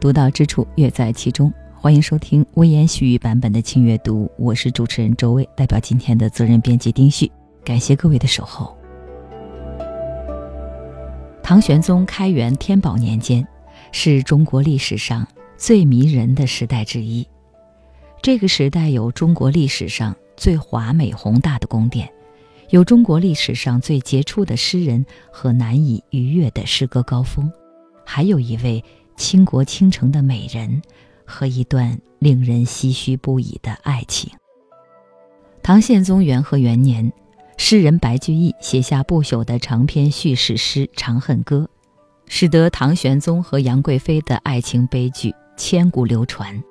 独到之处乐在其中。欢迎收听微言细语版本的轻阅读，我是主持人周薇，代表今天的责任编辑丁旭，感谢各位的守候。唐玄宗开元天宝年间，是中国历史上最迷人的时代之一。这个时代有中国历史上最华美宏大的宫殿，有中国历史上最杰出的诗人和难以逾越的诗歌高峰，还有一位倾国倾城的美人。和一段令人唏嘘不已的爱情。唐宪宗元和元年，诗人白居易写下不朽的长篇叙事诗《长恨歌》，使得唐玄宗和杨贵妃的爱情悲剧千古流传。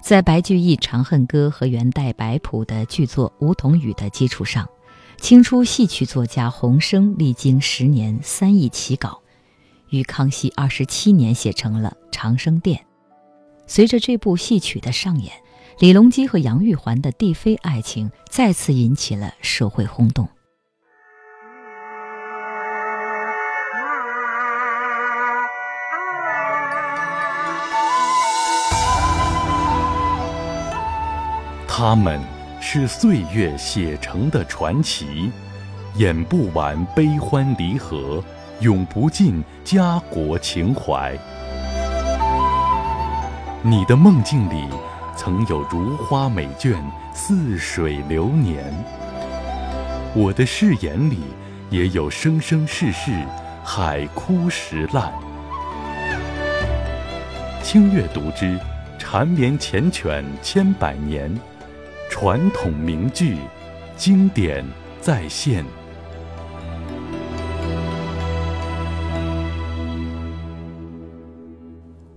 在白居易《长恨歌》和元代白朴的剧作《梧桐雨》的基础上，清初戏曲作家洪升历经十年三易起稿，于康熙二十七年写成了《长生殿》。随着这部戏曲的上演，李隆基和杨玉环的帝妃爱情再次引起了社会轰动。他们是岁月写成的传奇，演不完悲欢离合，永不尽家国情怀。你的梦境里，曾有如花美眷，似水流年；我的誓言里，也有生生世世，海枯石烂。清阅读之，缠绵缱绻千百年，传统名句，经典再现。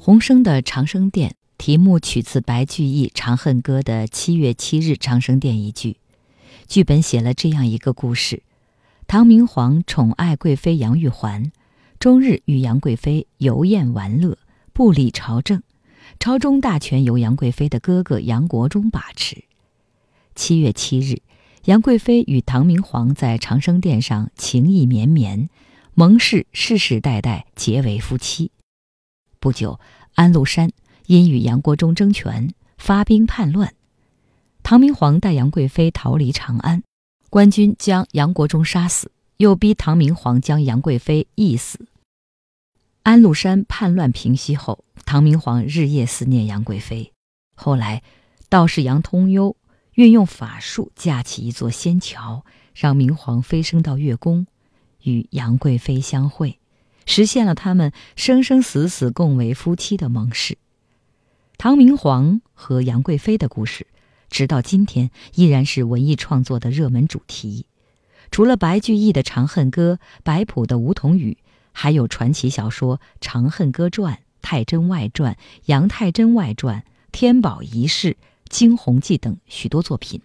洪升的《长生殿》。题目取自白居易《长恨歌》的“七月七日长生殿”一句，剧本写了这样一个故事：唐明皇宠爱贵妃杨玉环，终日与杨贵妃游宴玩乐，不理朝政，朝中大权由杨贵妃的哥哥杨国忠把持。七月七日，杨贵妃与唐明皇在长生殿上情意绵绵，盟誓世世代代结为夫妻。不久，安禄山。因与杨国忠争权，发兵叛乱。唐明皇带杨贵妃逃离长安，官军将杨国忠杀死，又逼唐明皇将杨贵妃缢死。安禄山叛乱平息后，唐明皇日夜思念杨贵妃。后来，道士杨通幽运用法术架起一座仙桥，让明皇飞升到月宫，与杨贵妃相会，实现了他们生生死死共为夫妻的盟誓。唐明皇和杨贵妃的故事，直到今天依然是文艺创作的热门主题。除了白居易的《长恨歌》、白朴的《梧桐雨》，还有传奇小说《长恨歌传》《太真外传》《杨太真外传》《天宝遗事》《惊鸿记》等许多作品。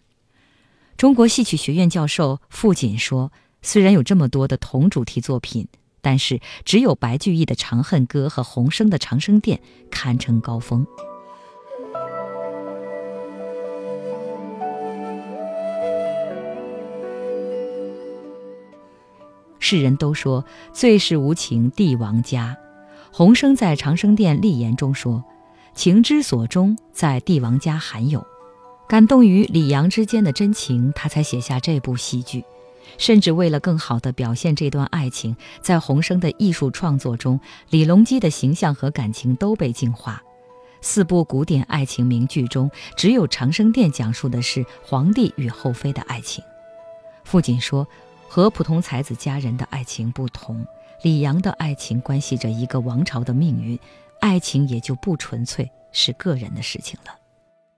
中国戏曲学院教授傅锦说：“虽然有这么多的同主题作品，但是只有白居易的《长恨歌》和洪升的《长生殿》堪称高峰。”世人都说最是无情帝王家，洪升在《长生殿立言》中说：“情之所钟，在帝王家罕有。”感动于李阳之间的真情，他才写下这部戏剧。甚至为了更好地表现这段爱情，在洪升的艺术创作中，李隆基的形象和感情都被净化。四部古典爱情名剧中，只有《长生殿》讲述的是皇帝与后妃的爱情。父亲说。和普通才子佳人的爱情不同，李阳的爱情关系着一个王朝的命运，爱情也就不纯粹是个人的事情了。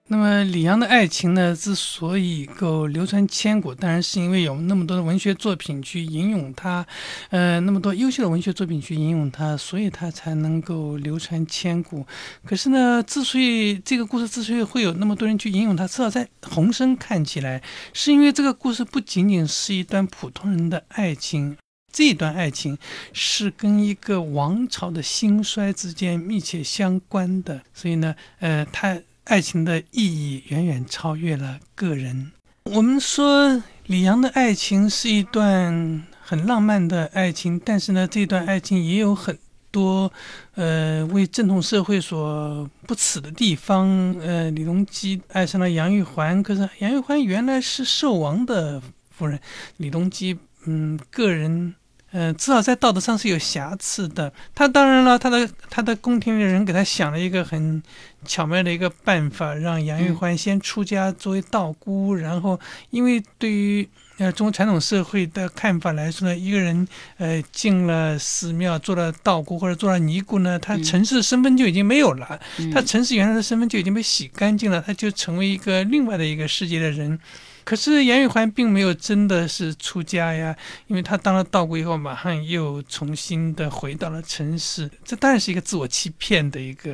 那么李阳的爱情呢，之所以够流传千古，当然是因为有那么多的文学作品去引用它，呃，那么多优秀的文学作品去引用它，所以它才能够流传千古。可是呢，之所以这个故事之所以会有那么多人去引用它，至少在洪生看起来，是因为这个故事不仅仅是一段普通人的爱情，这段爱情是跟一个王朝的兴衰之间密切相关的，所以呢，呃，他。爱情的意义远远超越了个人。我们说李阳的爱情是一段很浪漫的爱情，但是呢，这段爱情也有很多呃为正统社会所不耻的地方。呃，李隆基爱上了杨玉环，可是杨玉环原来是寿王的夫人，李隆基嗯个人。嗯，至少在道德上是有瑕疵的。他当然了，他的他的宫廷里人给他想了一个很巧妙的一个办法，让杨玉环先出家作为道姑。然后，因为对于呃中国传统社会的看法来说呢，一个人呃进了寺庙做了道姑或者做了尼姑呢，他城市身份就已经没有了，他城市原来的身份就已经被洗干净了，他就成为一个另外的一个世界的人。可是杨玉环并没有真的是出家呀，因为她当了道姑以后，马上又重新的回到了尘世，这当然是一个自我欺骗的一个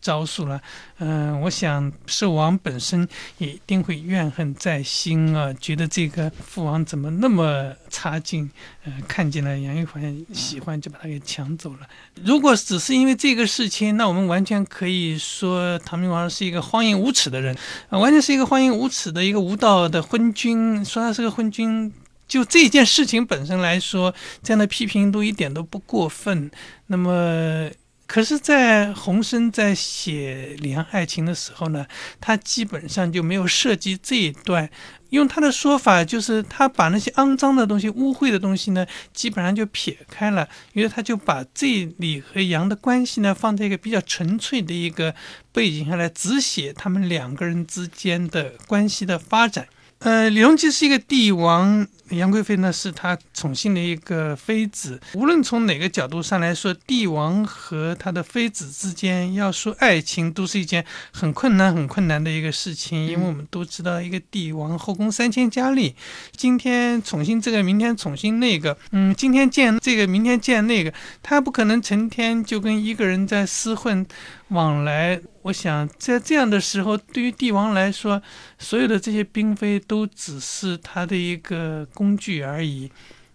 招数了。嗯，我想寿王本身也一定会怨恨在心啊，觉得这个父王怎么那么差劲，呃，看见了杨玉环喜欢就把他给抢走了。如果只是因为这个事情，那我们完全可以说唐明皇是一个荒淫无耻的人，啊，完全是一个荒淫无耻的一个无道。的昏君说他是个昏君，就这件事情本身来说，这样的批评都一点都不过分。那么，可是，在洪生在写李阳爱情的时候呢，他基本上就没有涉及这一段。用他的说法，就是他把那些肮脏的东西、污秽的东西呢，基本上就撇开了，因为他就把这里和杨的关系呢，放在一个比较纯粹的一个背景下来，只写他们两个人之间的关系的发展。呃，李隆基是一个帝王。杨贵妃呢是他宠幸的一个妃子。无论从哪个角度上来说，帝王和他的妃子之间要说爱情，都是一件很困难、很困难的一个事情。因为我们都知道，一个帝王后宫三千佳丽，今天宠幸这个，明天宠幸那个，嗯，今天见这个，明天见那个，他不可能成天就跟一个人在厮混往来。我想在这样的时候，对于帝王来说，所有的这些嫔妃都只是他的一个。工具而已。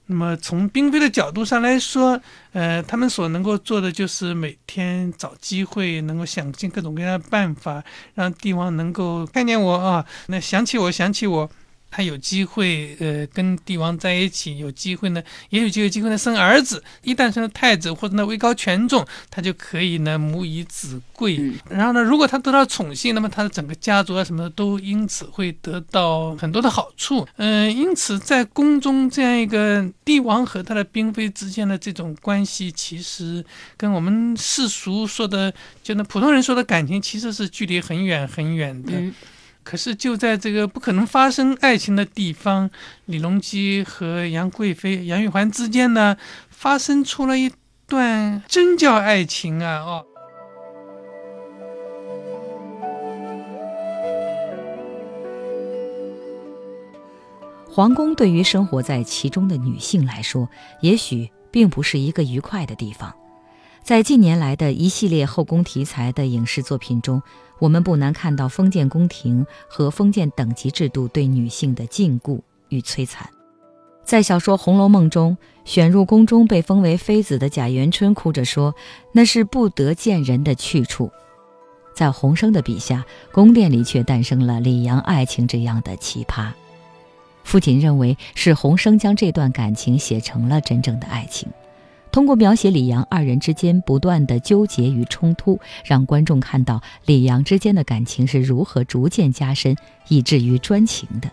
那么从嫔妃的角度上来说，呃，他们所能够做的就是每天找机会，能够想尽各种各样的办法，让帝王能够看见我啊，那想起我，想起我。他有机会，呃，跟帝王在一起，有机会呢，也有就有机会呢生儿子。一旦生了太子或者呢位高权重，他就可以呢母以子贵。然后呢，如果他得到宠幸，那么他的整个家族啊什么的都因此会得到很多的好处。嗯，因此在宫中这样一个帝王和他的嫔妃之间的这种关系，其实跟我们世俗说的，就那普通人说的感情，其实是距离很远很远的。可是就在这个不可能发生爱情的地方，李隆基和杨贵妃、杨玉环之间呢，发生出了一段真叫爱情啊！哦，皇宫对于生活在其中的女性来说，也许并不是一个愉快的地方。在近年来的一系列后宫题材的影视作品中，我们不难看到封建宫廷和封建等级制度对女性的禁锢与摧残。在小说《红楼梦》中，选入宫中被封为妃子的贾元春哭着说：“那是不得见人的去处。”在洪生的笔下，宫殿里却诞生了李阳爱情这样的奇葩。父亲认为是洪生将这段感情写成了真正的爱情。通过描写李阳二人之间不断的纠结与冲突，让观众看到李阳之间的感情是如何逐渐加深，以至于专情的。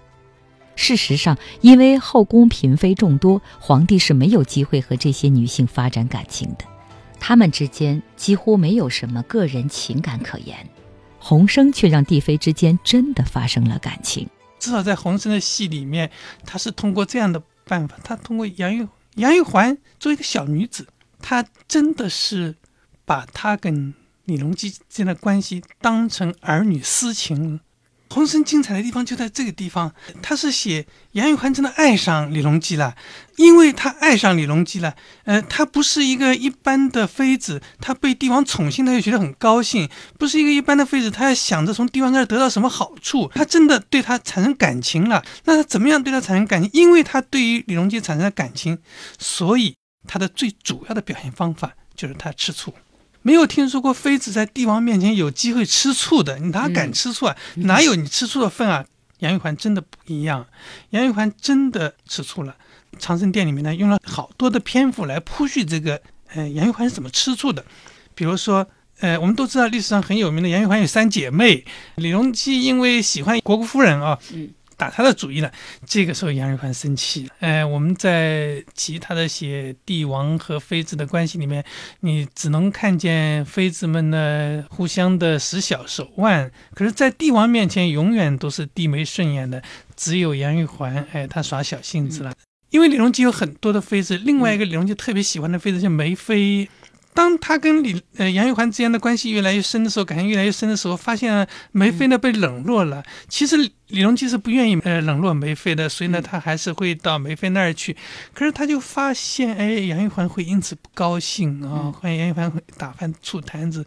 事实上，因为后宫嫔妃众多，皇帝是没有机会和这些女性发展感情的，他们之间几乎没有什么个人情感可言。洪生却让帝妃之间真的发生了感情，至少在洪生的戏里面，他是通过这样的办法，他通过杨玉。杨玉环作为一个小女子，她真的是把她跟李隆基之间的关系当成儿女私情。浑身精彩的地方就在这个地方，他是写杨玉环真的爱上李隆基了，因为他爱上李隆基了。呃，她不是一个一般的妃子，她被帝王宠幸，她就觉得很高兴；不是一个一般的妃子，她要想着从帝王那儿得到什么好处。她真的对他产生感情了。那她怎么样对他产生感情？因为她对于李隆基产生了感情，所以她的最主要的表现方法就是她吃醋。没有听说过妃子在帝王面前有机会吃醋的，你哪敢吃醋啊？哪有你吃醋的份啊？杨玉环真的不一样，杨玉环真的吃醋了。长生殿里面呢，用了好多的篇幅来铺叙这个呃，杨玉环是怎么吃醋的。比如说，呃，我们都知道历史上很有名的杨玉环有三姐妹，李隆基因为喜欢国国夫人啊，嗯。打他的主意了，这个时候杨玉环生气了。哎，我们在其他的写帝王和妃子的关系里面，你只能看见妃子们呢互相的使小手腕，可是，在帝王面前永远都是低眉顺眼的，只有杨玉环，哎，她耍小性子了。因为李隆基有很多的妃子，另外一个李隆基特别喜欢的妃子叫梅妃。当他跟李呃杨玉环之间的关系越来越深的时候，感情越来越深的时候，发现梅妃呢被冷落了。其实。李隆基是不愿意呃冷落梅妃的，所以呢，他还是会到梅妃那儿去。可是他就发现，哎，杨玉环会因此不高兴啊，欢迎杨玉环会打翻醋坛子。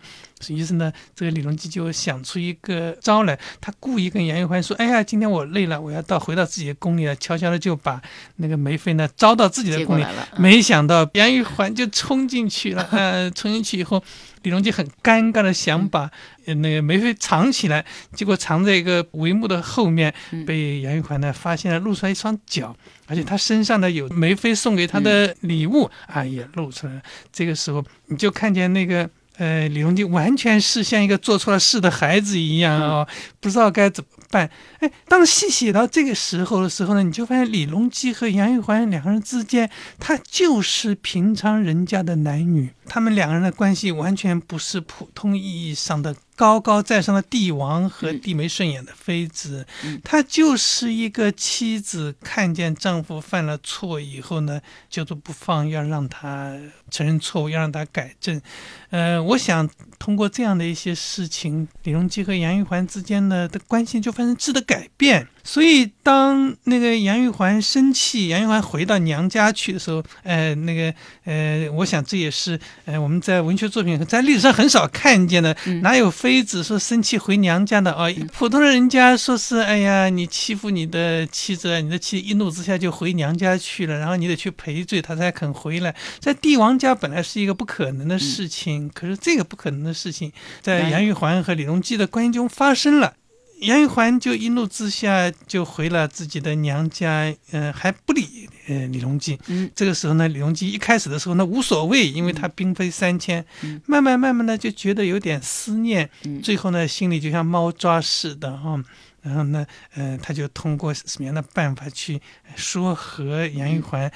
于是呢，这个李隆基就想出一个招来，他故意跟杨玉环说：“哎呀，今天我累了，我要到回到自己的宫里了。”悄悄的就把那个梅妃呢招到自己的宫里。没想到杨玉环就冲进去了，呃，冲进去以后。李隆基很尴尬的想把那个梅妃藏起来，结果藏在一个帷幕的后面，被杨玉环呢发现了，露出来一双脚，而且他身上呢有梅妃送给他的礼物啊，也露出来了。这个时候，你就看见那个呃李隆基完全是像一个做错了事的孩子一样啊，不知道该怎么办。哎，当戏写到这个时候的时候呢，你就发现李隆基和杨玉环两个人之间，他就是平常人家的男女。他们两个人的关系完全不是普通意义上的高高在上的帝王和低眉顺眼的妃子，她就是一个妻子，看见丈夫犯了错以后呢，就是不放，要让他承认错误，要让他改正。呃，我想通过这样的一些事情，李隆基和杨玉环之间的的关系就发生质的改变。所以，当那个杨玉环生气，杨玉环回到娘家去的时候，呃，那个，呃，我想这也是，呃，我们在文学作品在历史上很少看见的，哪有妃子说生气回娘家的啊？普通的人家说是，哎呀，你欺负你的妻子，你的妻一怒之下就回娘家去了，然后你得去赔罪，他才肯回来。在帝王家本来是一个不可能的事情，可是这个不可能的事情，在杨玉环和李隆基的关系中发生了。杨玉环就一怒之下就回了自己的娘家，嗯，还不理呃李隆基。嗯，这个时候呢，李隆基一开始的时候呢无所谓，因为他兵非三千。嗯，慢慢慢慢的就觉得有点思念。嗯，最后呢，心里就像猫抓似的哈。然后呢，呃，他就通过什么样的办法去说和杨玉环，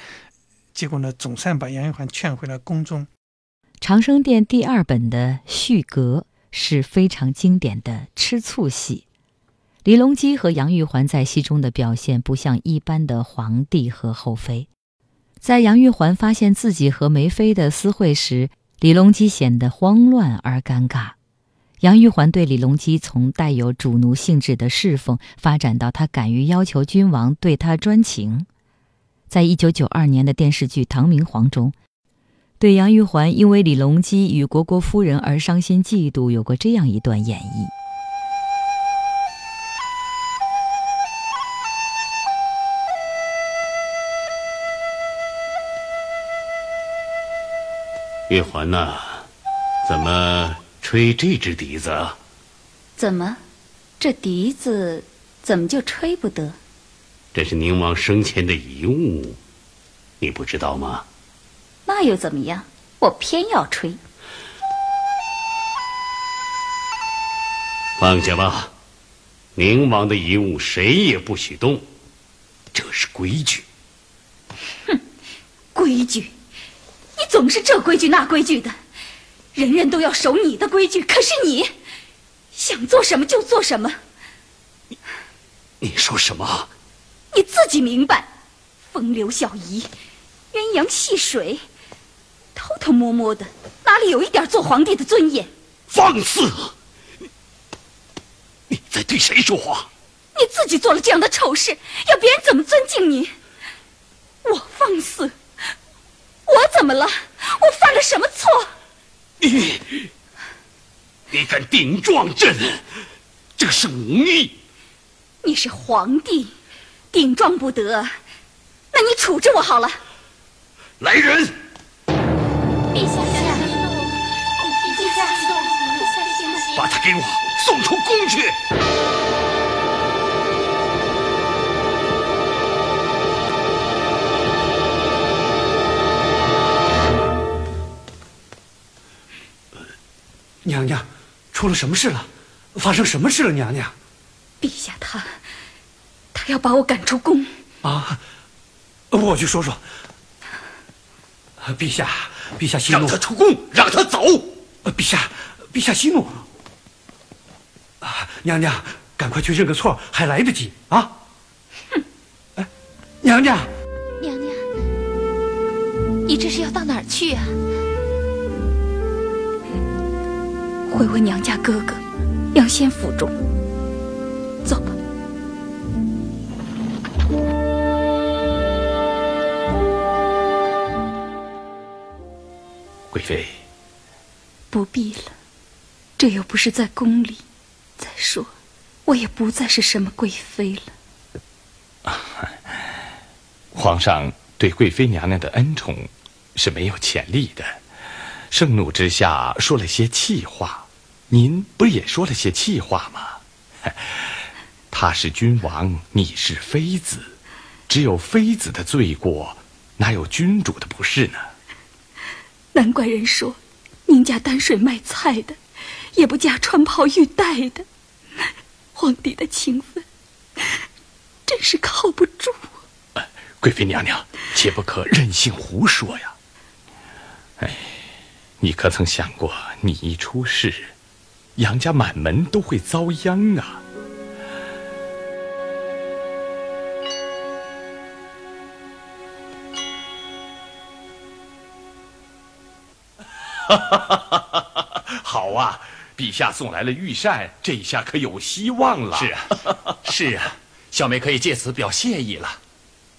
结果呢，总算把杨玉环劝回了宫中。《长生殿》第二本的续阁是非常经典的吃醋戏。李隆基和杨玉环在戏中的表现不像一般的皇帝和后妃。在杨玉环发现自己和梅妃的私会时，李隆基显得慌乱而尴尬。杨玉环对李隆基从带有主奴性质的侍奉发展到他敢于要求君王对他专情。在一九九二年的电视剧《唐明皇》中，对杨玉环因为李隆基与虢国夫人而伤心嫉妒有过这样一段演绎。玉环呐，怎么吹这支笛子啊？怎么，这笛子怎么就吹不得？这是宁王生前的遗物，你不知道吗？那又怎么样？我偏要吹。放下吧，宁王的遗物谁也不许动，这是规矩。哼，规矩。你总是这规矩那规矩的，人人都要守你的规矩，可是你想做什么就做什么。你你说什么？你自己明白。风流小姨，鸳鸯戏水，偷偷摸摸的，哪里有一点做皇帝的尊严？放肆！你在对谁说话？你自己做了这样的丑事，要别人怎么尊敬你？我放肆。我怎么了？我犯了什么错？你，你敢顶撞朕，这是忤逆。你是皇帝，顶撞不得，那你处置我好了。来人！把他给我送出宫去。娘娘出了什么事了？发生什么事了娘娘？陛下他他要把我赶出宫。啊我去说说。陛下陛下息怒。让他出宫让他走。陛下陛下息怒。啊，娘娘，赶快去认个错，还来得及啊！哼，哎，娘娘，娘娘，你这是要到哪儿去啊？回我娘家哥哥杨仙府中。走吧。贵妃，不必了，这又不是在宫里。再说，我也不再是什么贵妃了。皇上对贵妃娘娘的恩宠是没有潜力的，盛怒之下说了些气话。您不是也说了些气话吗？他是君王，你是妃子，只有妃子的罪过，哪有君主的不是呢？难怪人说，您家担水卖菜的，也不嫁穿袍玉带的。皇帝的情分，真是靠不住。贵妃娘娘，切不可任性胡说呀！哎，你可曾想过，你一出事，杨家满门都会遭殃啊！哈哈哈哈哈！好啊，陛下送来了御膳，这一下可有希望了。是啊，是啊，小梅可以借此表谢意了。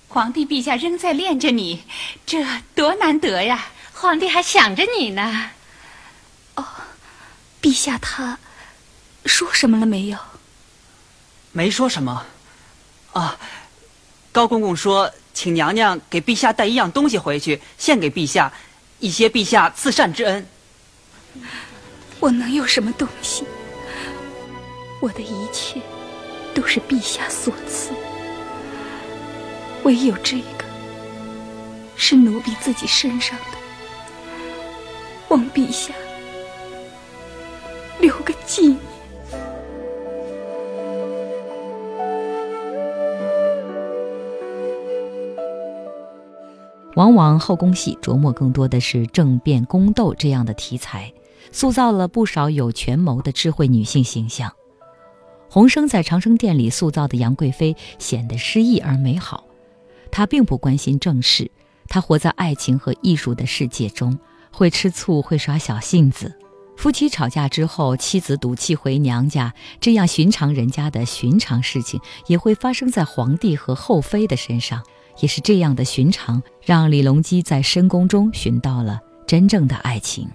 皇帝陛下仍在恋着你，这多难得呀！皇帝还想着你呢。哦，陛下他说什么了没有？没说什么。啊，高公公说，请娘娘给陛下带一样东西回去，献给陛下。以谢陛下赐善之恩，我能有什么东西？我的一切都是陛下所赐，唯有这个是奴婢自己身上的。望陛下留个纪念。往往后宫戏琢磨更多的是政变宫斗这样的题材，塑造了不少有权谋的智慧女性形象。洪生在长生殿里塑造的杨贵妃显得诗意而美好，她并不关心政事，她活在爱情和艺术的世界中，会吃醋，会耍小性子。夫妻吵架之后，妻子赌气回娘家，这样寻常人家的寻常事情，也会发生在皇帝和后妃的身上。也是这样的寻常，让李隆基在深宫中寻到了真正的爱情。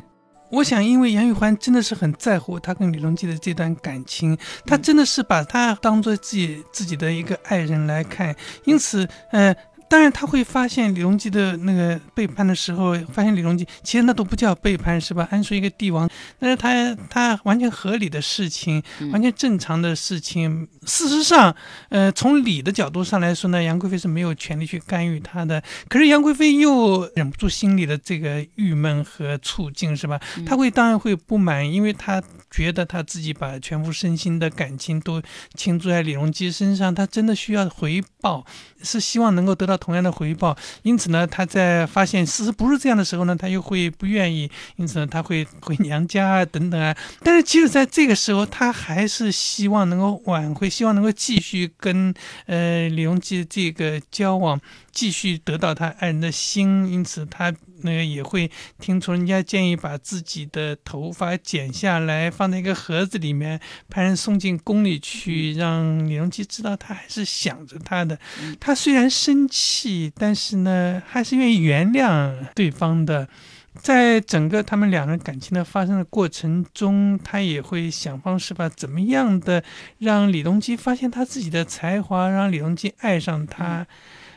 我想，因为杨玉环真的是很在乎他跟李隆基的这段感情，他真的是把他当做自己自己的一个爱人来看，因此，呃。当然，他会发现李隆基的那个背叛的时候，发现李隆基其实那都不叫背叛，是吧？安说一个帝王，那是他他完全合理的事情，完全正常的事情。事实上，呃，从理的角度上来说呢，杨贵妃是没有权利去干预他的。可是杨贵妃又忍不住心里的这个郁闷和处境，是吧？他会当然会不满，因为他觉得他自己把全部身心的感情都倾注在李隆基身上，他真的需要回报，是希望能够得到。同样的回报，因此呢，他在发现事实不是这样的时候呢，他又会不愿意，因此呢，他会回娘家啊，等等啊。但是即使在这个时候，他还是希望能够挽回，希望能够继续跟呃李隆基这个交往。继续得到他爱人的心，因此他那个也会听从人家建议，把自己的头发剪下来，放在一个盒子里面，派人送进宫里去，让李隆基知道他还是想着他的。他虽然生气，但是呢，还是愿意原谅对方的。在整个他们两人感情的发生的过程中，他也会想方设法，怎么样的让李隆基发现他自己的才华，让李隆基爱上他。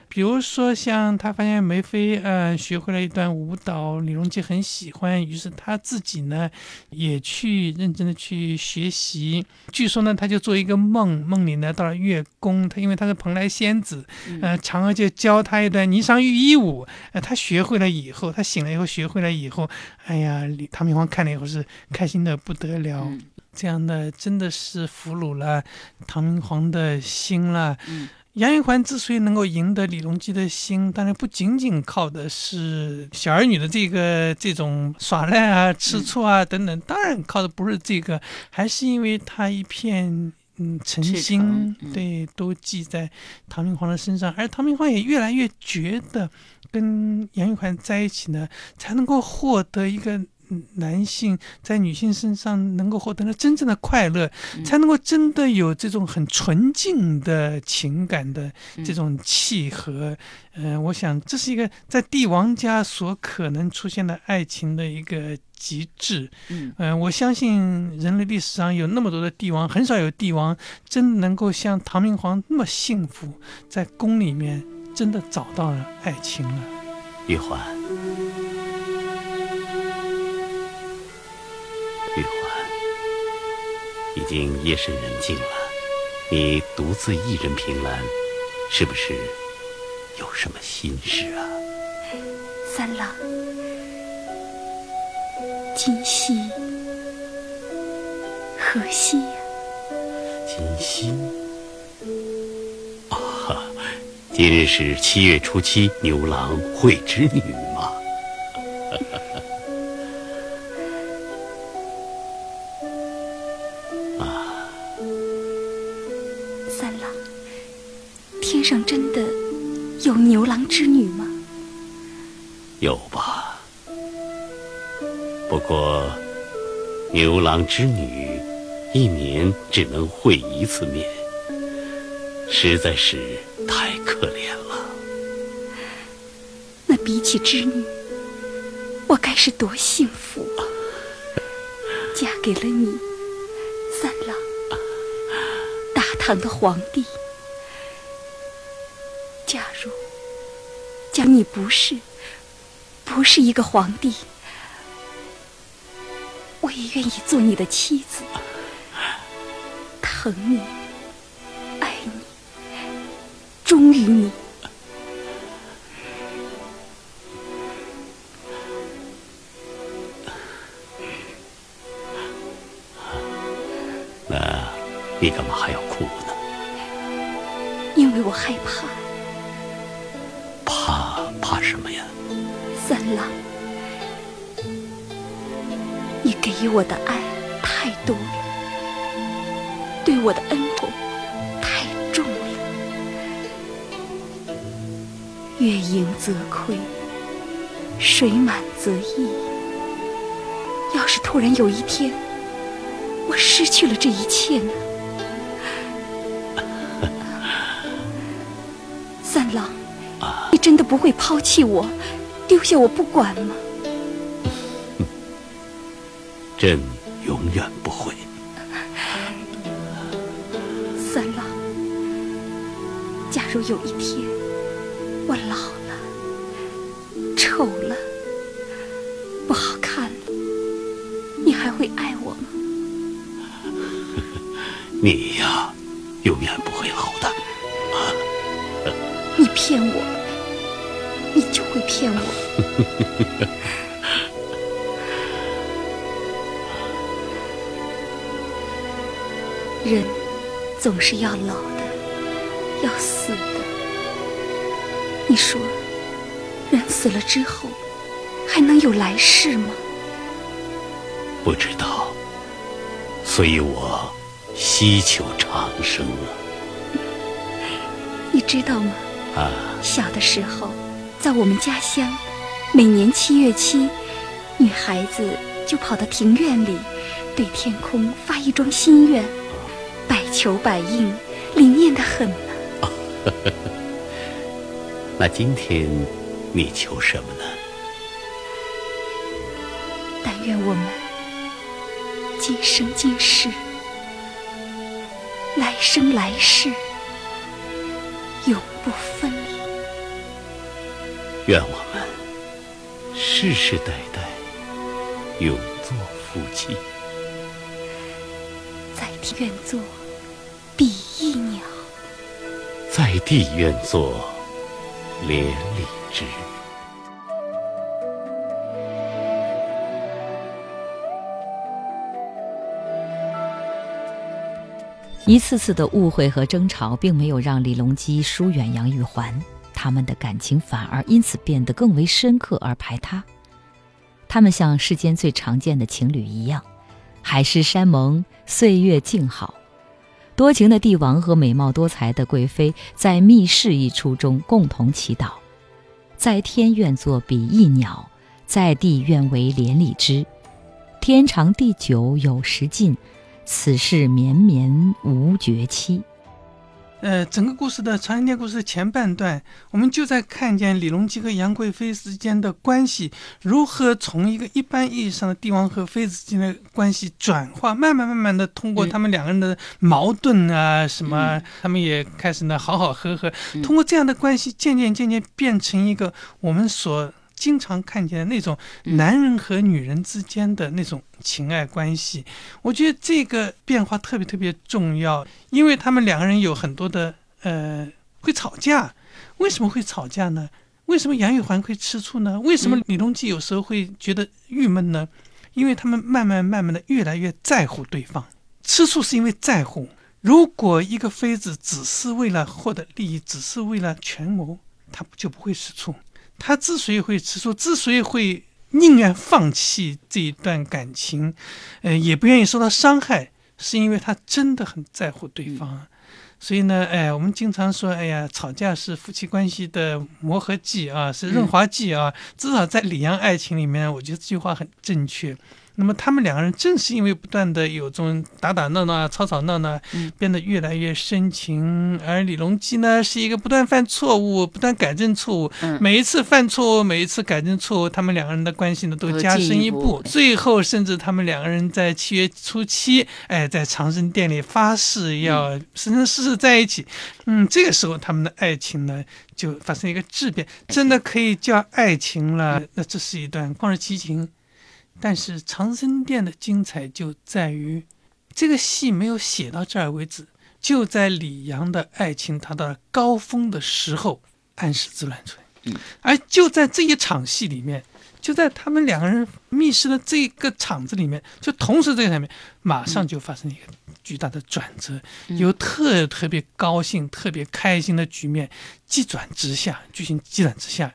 比如说，像他发现梅妃，呃，学会了一段舞蹈，李隆基很喜欢，于是他自己呢，也去认真的去学习。据说呢，他就做一个梦，梦里呢到了月宫，他因为他是蓬莱仙子，呃，嫦娥就教他一段霓裳羽衣舞，呃，他学会了以后，他醒了以后学会了以后，哎呀，李唐明皇看了以后是开心的不得了。这样的，真的是俘虏了唐明皇的心了。嗯杨玉环之所以能够赢得李隆基的心，当然不仅仅靠的是小儿女的这个这种耍赖啊、吃醋啊等等，当然靠的不是这个，还是因为他一片嗯诚心，嗯对，都记在唐明皇的身上，而唐明皇也越来越觉得跟杨玉环在一起呢，才能够获得一个。嗯男性在女性身上能够获得了真正的快乐，才能够真的有这种很纯净的情感的这种契合。嗯、我想这是一个在帝王家所可能出现的爱情的一个极致。嗯嗯、我相信人类历史上有那么多的帝王，很少有帝王真能够像唐明皇那么幸福，在宫里面真的找到了爱情了。玉环，已经夜深人静了，你独自一人凭栏，是不是有什么心事啊？三郎，今夕何夕呀、今夕啊，今日是七月初七，牛郎会织女牛郎织女一年只能会一次面，实在是太可怜了。那比起织女，我该是多幸福啊！嫁给了你，三郎，大唐的皇帝。假如，假如你不是，不是一个皇帝，愿意做你的妻子，疼你，爱你，忠于你。那你干嘛还要哭呢？因为我害怕。怕给我的爱太多了，对我的恩宠太重了，月盈则亏，水满则溢。要是突然有一天，我失去了这一切呢？三郎。你真的不会抛弃我，丢下我不管吗？朕永远不会。三郎，假如有一天我老了、丑了、不好看了，你还会爱我吗？你呀，永远不会老的。你骗我，你就会骗我。人总是要老的，要死的。你说，人死了之后还能有来世吗？不知道，所以我希求长生啊。你知道吗？啊，小的时候，在我们家乡，每年七月七，女孩子就跑到庭院里，对天空发一桩心愿，百求百应，灵验的很呢。那今天你求什么呢？但愿我们今生今世，来生来世，永不分离。愿我们世世代代永做夫妻。在天愿做在地愿做连理枝。一次次的误会和争吵，并没有让李隆基疏远杨玉环，他们的感情反而因此变得更为深刻而排他。他们像世间最常见的情侣一样，海誓山盟，岁月静好。多情的帝王和美貌多才的贵妃在密室一出中共同祈祷：在天愿作比翼鸟，在地愿为连理枝。天长地久有时尽，此事绵绵无绝期。呃，整个故事的长生殿故事前半段，我们就在看见李隆基和杨贵妃之间的关系如何从一个一般意义上的帝王和妃子之间的关系转化，慢慢慢慢的通过他们两个人的矛盾啊，什么，他们也开始呢好好和和，通过这样的关系，渐渐渐渐变成一个我们所。经常看见的那种男人和女人之间的那种情爱关系，我觉得这个变化特别特别重要，因为他们两个人有很多的呃会吵架，为什么会吵架呢？为什么杨玉环会吃醋呢？为什么李隆基有时候会觉得郁闷呢？因为他们慢慢慢慢的越来越在乎对方，吃醋是因为在乎。如果一个妃子只是为了获得利益，只是为了权谋，他就不会吃醋。他之所以会吃醋，之所以会宁愿放弃这一段感情，呃，也不愿意受到伤害，是因为他真的很在乎对方。所以呢，哎，我们经常说，哎呀，吵架是夫妻关系的磨合剂啊，是润滑剂啊。至少在李阳爱情里面，我觉得这句话很正确。那么他们两个人正是因为不断的有这种打打闹闹、吵吵闹闹，变得越来越深情。而李隆基呢，是一个不断犯错误、不断改正错误，每一次犯错误、每一次改正错误，他们两个人的关系呢都加深一步。最后，甚至他们两个人在七月初七，哎，在长生殿里发誓要生生世世在一起。嗯，这个时候他们的爱情呢就发生一个质变，真的可以叫爱情了。那这是一段旷日激情。但是长生殿的精彩就在于，这个戏没有写到这儿为止，就在李阳的爱情达到了高峰的时候，安史之乱出嗯，而就在这一场戏里面，就在他们两个人密室的这个场子里面，就同时这个里面，马上就发生一个巨大的转折，由特特别高兴、特别开心的局面，急转直下，剧情急转直下。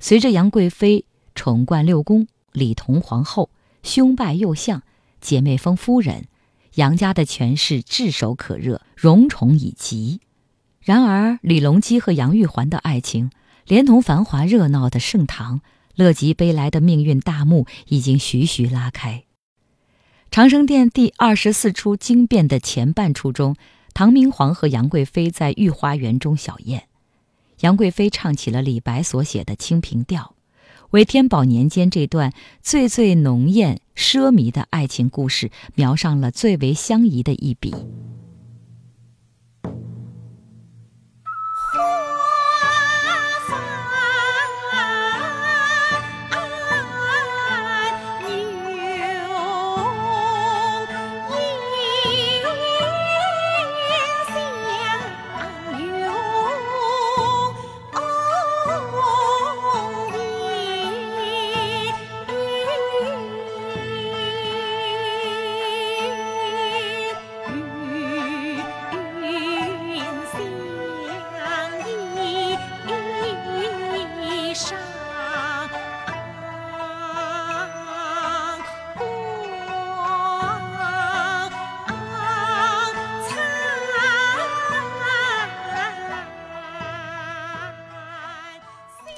随着杨贵妃宠冠六宫。李同皇后、兄拜右相、姐妹封夫人，杨家的权势炙手可热，荣宠已极。然而，李隆基和杨玉环的爱情，连同繁华热闹的盛唐，乐极悲来的命运大幕，已经徐徐拉开。长生殿第二十四出惊变的前半出中，唐明皇和杨贵妃在御花园中小宴，杨贵妃唱起了李白所写的《清平调》。为天宝年间这段最最浓艳奢靡的爱情故事描上了最为相宜的一笔。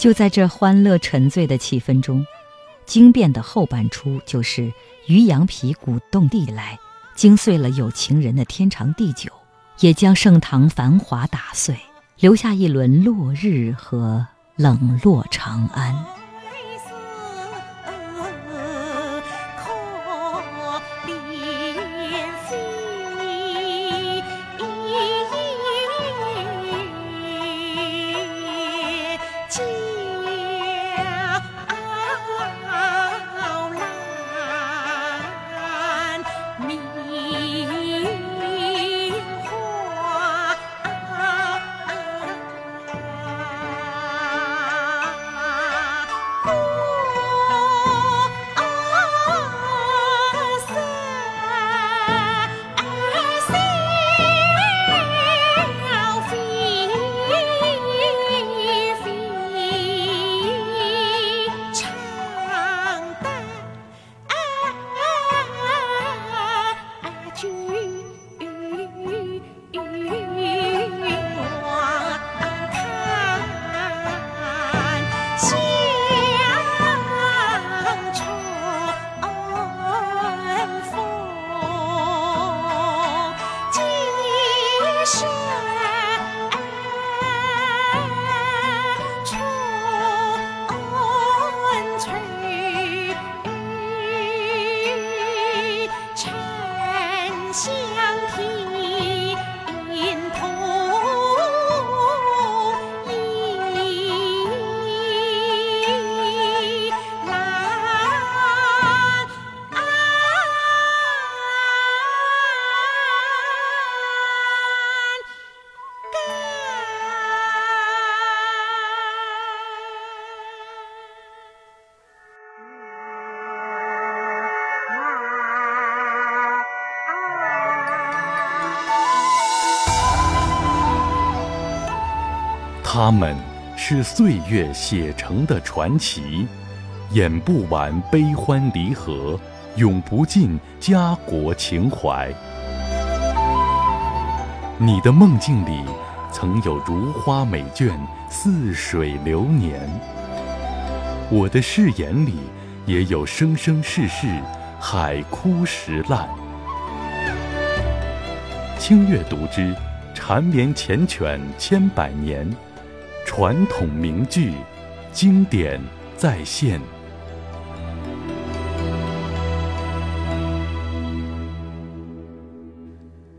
就在这欢乐沉醉的气氛中，惊变的后半出就是渔阳鼙鼓动地来，惊碎了有情人的天长地久，也将盛唐繁华打碎，留下一轮落日和冷落长安。she 他们是岁月写成的传奇，演不完悲欢离合，永不尽家国情怀。你的梦境里，曾有如花美眷，似水流年；我的誓言里，也有生生世世，海枯石烂。清阅读之，缠绵缱绻千百年，传统名句，经典再现。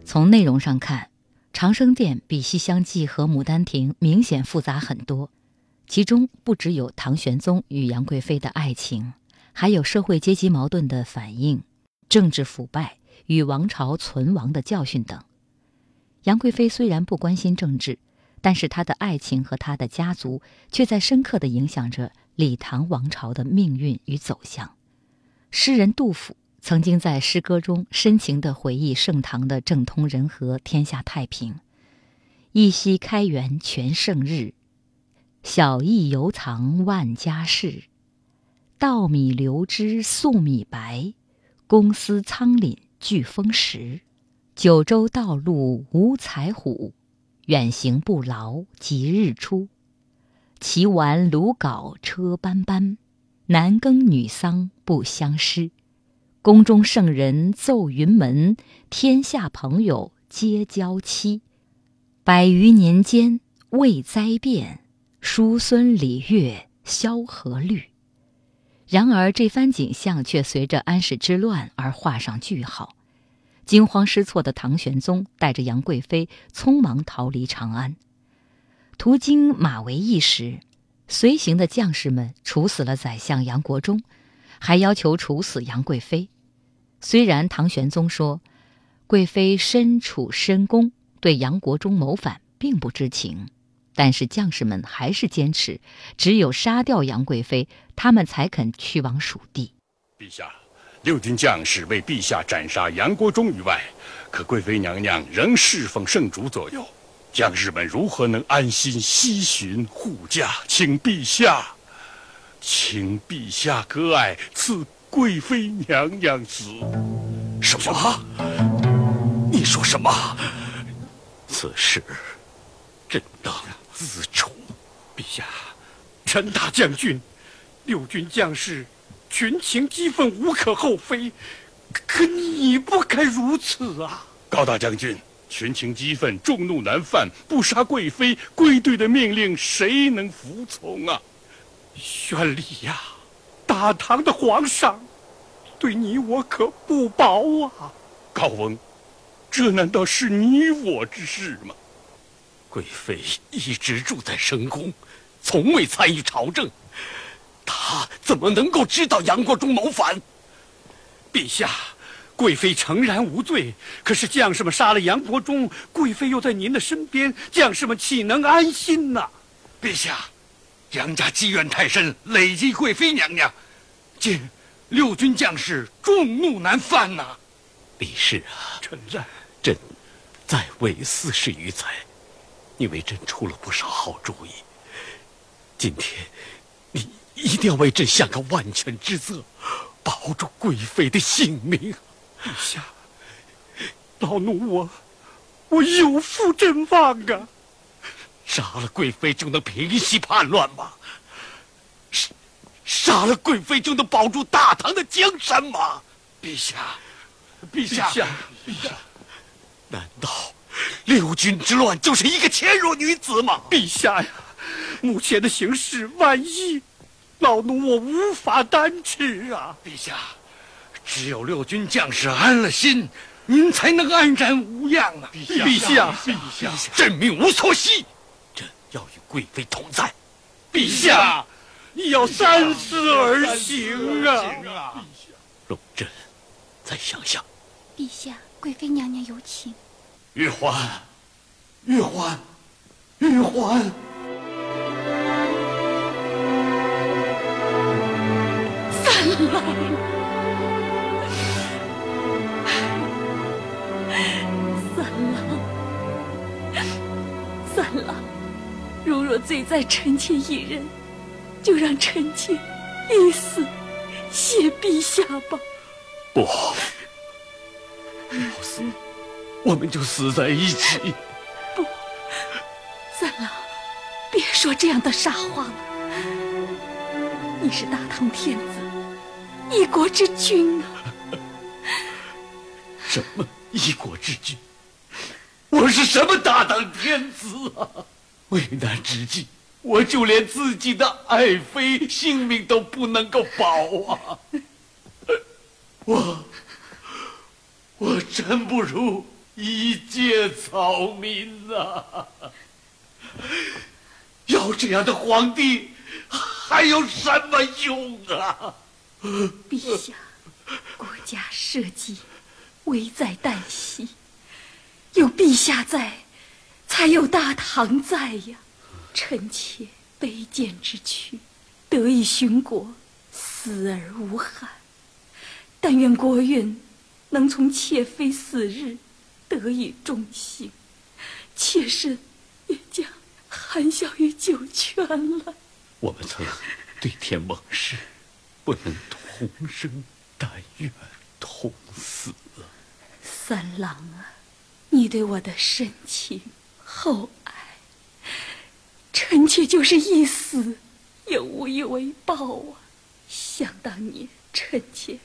从内容上看，《长生殿》比《西厢记》和《牡丹亭》明显复杂很多，其中不只有唐玄宗与杨贵妃的爱情，还有社会阶级矛盾的反映、政治腐败与王朝存亡的教训等。杨贵妃虽然不关心政治，但是他的爱情和他的家族却在深刻地影响着李唐王朝的命运与走向。诗人杜甫曾经在诗歌中深情地回忆盛唐的政通人和、天下太平。一夕开元全盛日，小邑犹藏万家事。稻米流脂粟米白，公私仓廪俱丰实。九州道路无柴虎，远行不劳即日出。岐丸鲁缟车班班，男耕女桑不相失。宫中圣人奏云门，天下朋友皆交妻。百余年间未灾变，叔孙礼乐萧何律。然而这番景象却随着安史之乱而画上句号。惊慌失措的唐玄宗带着杨贵妃匆忙逃离长安。途经马嵬驿时，随行的将士们处死了宰相杨国忠，还要求处死杨贵妃。虽然唐玄宗说，贵妃身处深宫，对杨国忠谋反并不知情，但是将士们还是坚持，只有杀掉杨贵妃，他们才肯去往蜀地。陛下。六军将士为陛下斩杀杨国忠于外，可贵妃娘娘仍侍奉圣主左右，将士们如何能安心西巡护驾？请陛下，请陛下割爱，赐贵妃娘娘死。什么？你说什么？此事朕当自处。陛下，陈大将军，六军将士。群情激愤，无可厚非，可你不该如此啊！高大将军，群情激愤，众怒难犯，不杀贵妃，归队的命令谁能服从啊？宣礼呀，大唐的皇上，对你我可不薄啊！高翁，这难道是你我之事吗？贵妃一直住在深宫，从未参与朝政。他怎么能够知道杨国忠谋反？陛下，贵妃诚然无罪，可是将士们杀了杨国忠，贵妃又在您的身边，将士们岂能安心呢？陛下，杨家积怨太深，累积贵妃娘娘，今六军将士众怒难犯呐。李氏啊，臣在，朕在位四十余载，你为朕出了不少好主意。今天，你。一定要为朕想个万全之策，保住贵妃的性命。陛下，老奴我，我有负朕望啊！杀了贵妃就能平息叛乱吗？杀杀了贵妃就能保住大唐的江山吗？陛下，陛下，陛下，难道六军之乱就是一个纤弱女子吗？陛下呀，目前的形势，万一……老奴我无法担持啊！陛下，只有六军将士安了心，您才能安然无恙啊！陛下，陛下，朕命无所惜，朕要与贵妃同在。陛下，你要三思而行啊！容朕再想想。陛下，贵妃娘娘有请。玉环，玉环，玉环。郎，三郎，三郎，如若罪在臣妾一人，就让臣妾一死，谢陛下吧。不，要死，我们就死在一起。不，三郎，别说这样的傻话了。你是大唐天子，一国之君啊！什么一国之君？我是什么大唐天子啊？危难之际，我就连自己的爱妃性命都不能够保啊！我，我真不如一介草民呐！要这样的皇帝，还有什么用啊？陛下，国家社稷危在旦夕，有陛下在。才有大唐在呀，臣妾卑贱之躯，得以殉国，死而无憾。但愿国运能从妾妃死日得以中兴，妾身也将含笑于九泉了。我们曾对天盟誓，不能同生，但愿同死。三郎啊，你对我的深情。厚爱，臣妾就是一死，也无以为报啊！想当年，臣妾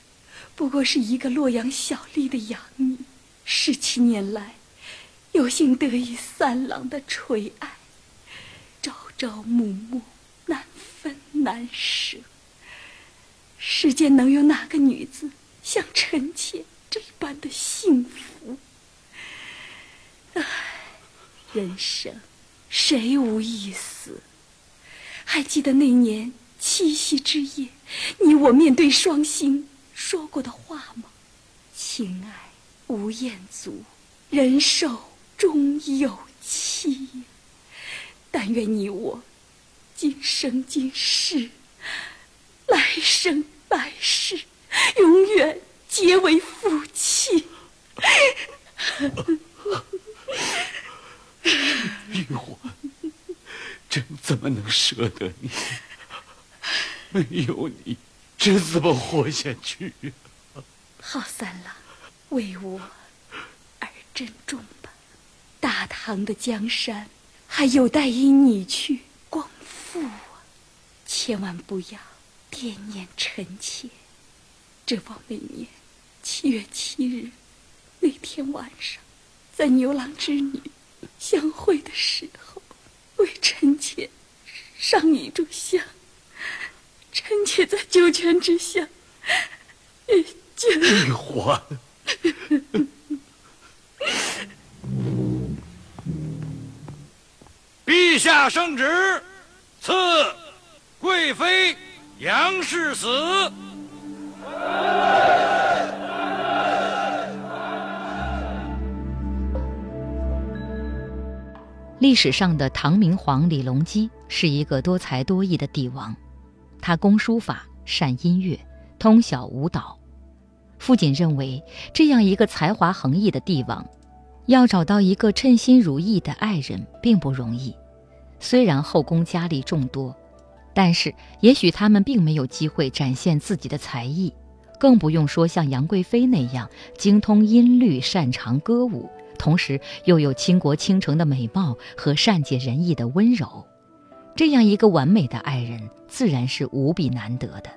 不过是一个洛阳小吏的养女，十七年来，有幸得以三郎的垂爱，朝朝暮暮，难分难舍。世间能有哪个女子像臣妾这般的幸福？唉。人生，谁无一死？还记得那年七夕之夜，你我面对双星说过的话吗？情爱无厌足，人寿终有期。但愿你我，今生今世，来生来世，永远结为夫妻。玉环，朕怎么能舍得你？没有你，朕怎么活下去？好三郎，为我而珍重吧。大唐的江山还有待于你去光复啊！千万不要惦念臣妾。这望每年七月七日那天晚上，在牛郎织女。相会的时候，为臣妾上一炷香。臣妾在九泉之下，也就玉环。陛下圣旨，赐贵妃杨氏死。历史上的唐明皇李隆基是一个多才多艺的帝王，他工书法，善音乐，通晓舞蹈。父亲认为，这样一个才华横溢的帝王，要找到一个称心如意的爱人并不容易。虽然后宫佳丽众多，但是也许他们并没有机会展现自己的才艺，更不用说像杨贵妃那样精通音律、擅长歌舞。同时又有倾国倾城的美貌和善解人意的温柔，这样一个完美的爱人自然是无比难得的。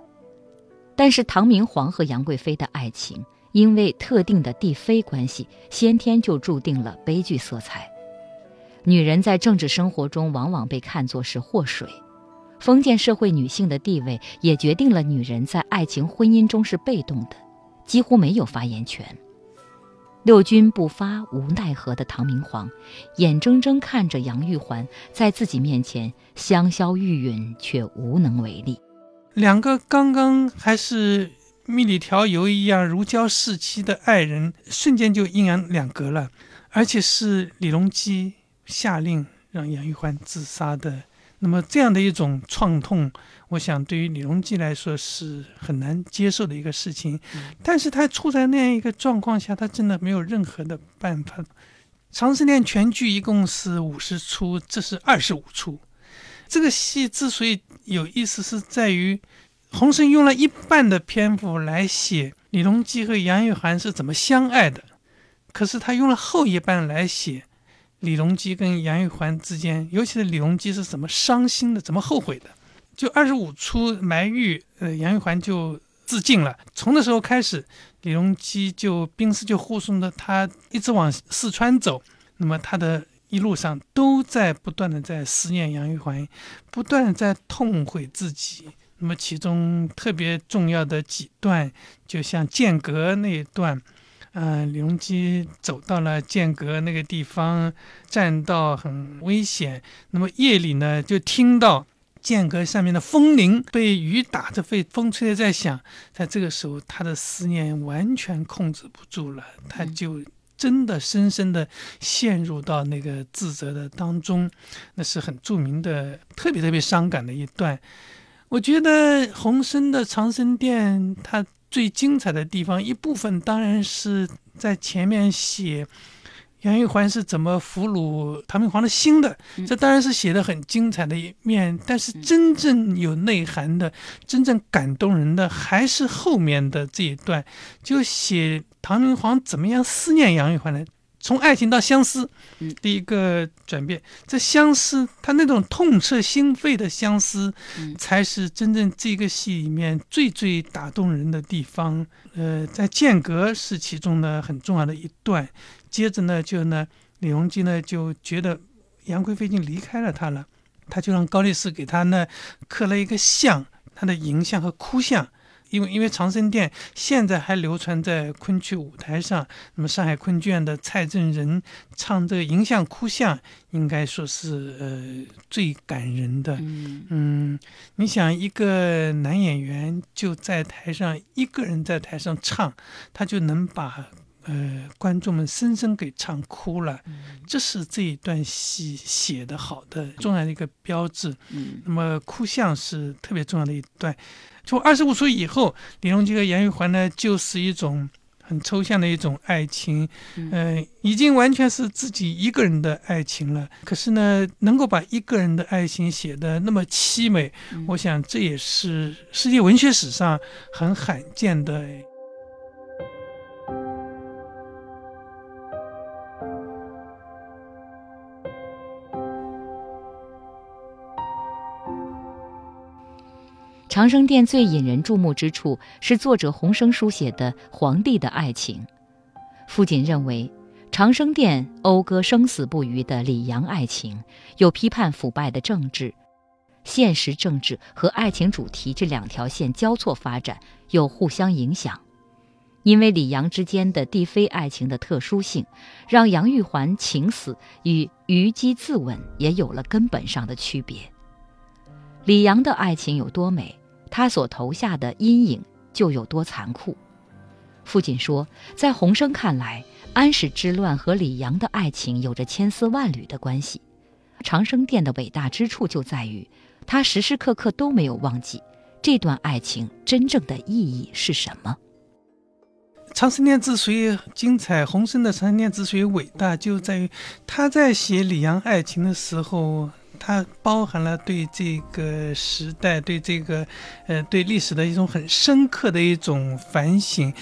但是唐明皇和杨贵妃的爱情，因为特定的帝妃关系，先天就注定了悲剧色彩。女人在政治生活中往往被看作是祸水，封建社会女性的地位也决定了女人在爱情婚姻中是被动的，几乎没有发言权。六军不发，无奈何的唐明皇，眼睁睁看着杨玉环在自己面前香消玉殒，却无能为力。两个刚刚还是蜜里调油一样如胶似漆的爱人，瞬间就阴阳两隔了。而且是李隆基下令让杨玉环自杀的。那么这样的一种创痛，我想对于李隆基来说是很难接受的一个事情。但是他处在那样一个状况下，他真的没有任何的办法。长生殿全剧一共是五十出，这是二十五出，这个戏之所以有意思，是在于洪生用了一半的篇幅来写李隆基和杨玉环是怎么相爱的，可是他用了后一半来写李隆基跟杨玉环之间，尤其是李隆基是怎么伤心的，怎么后悔的。就二十五出埋玉，呃，杨玉环就自尽了。从那时候开始，李隆基就兵士就护送着他一直往四川走，那么他的。一路上都在不断的在思念杨玉环，不断的在痛悔自己。那么其中特别重要的几段，就像剑阁那一段，嗯，李隆基走到了剑阁那个地方，栈道很危险。那么夜里呢，就听到剑阁上面的风铃被雨打着，被风吹的在响。在这个时候，他的思念完全控制不住了，他就。真的深深的陷入到那个自责的当中，那是很著名的、特别特别伤感的一段。我觉得洪生的《长生殿》它最精彩的地方，一部分当然是在前面写。杨玉环是怎么俘虏唐明皇的心的？这当然是写的很精彩的一面，但是真正有内涵的、真正感动人的，还是后面的这一段，就写唐明皇怎么样思念杨玉环的，从爱情到相思，第一个转变。这相思，他那种痛彻心扉的相思，才是真正这个戏里面最最打动人的地方。呃，在间隔是其中的很重要的一段。接着呢，就呢，李隆基呢就觉得杨贵妃已经离开了他了，他就让高力士给他呢刻了一个像，他的银像和哭像，因为因为长生殿现在还流传在昆曲舞台上，那么上海昆剧院的蔡振仁唱这个银像哭像，应该说是呃最感人的。嗯，你想一个男演员就在台上一个人在台上唱，他就能把。呃，观众们深深给唱哭了，这是这一段戏写的好的重要的一个标志。嗯，那么哭相是特别重要的一段。从二十五岁以后，李隆基和杨玉环呢，就是一种很抽象的一种爱情，嗯，已经完全是自己一个人的爱情了。可是呢，能够把一个人的爱情写得那么凄美，我想这也是世界文学史上很罕见的。长生殿最引人注目之处是作者洪生书写的皇帝的爱情。傅锦认为，长生殿讴歌生死不渝的李杨爱情，又批判腐败的政治，现实政治和爱情主题这两条线交错发展，又互相影响。因为李杨之间的帝妃爱情的特殊性，让杨玉环情死与虞姬自刎也有了根本上的区别。李阳的爱情有多美？他所投下的阴影就有多残酷。父亲说，在洪生看来，安史之乱和李阳的爱情有着千丝万缕的关系。长生殿的伟大之处就在于，他时时刻刻都没有忘记这段爱情真正的意义是什么。长生殿之所以精彩，洪生的长生殿之所以伟大，就在于他在写李阳爱情的时候。它包含了对这个时代、对这个，呃，对历史的一种很深刻的一种反省。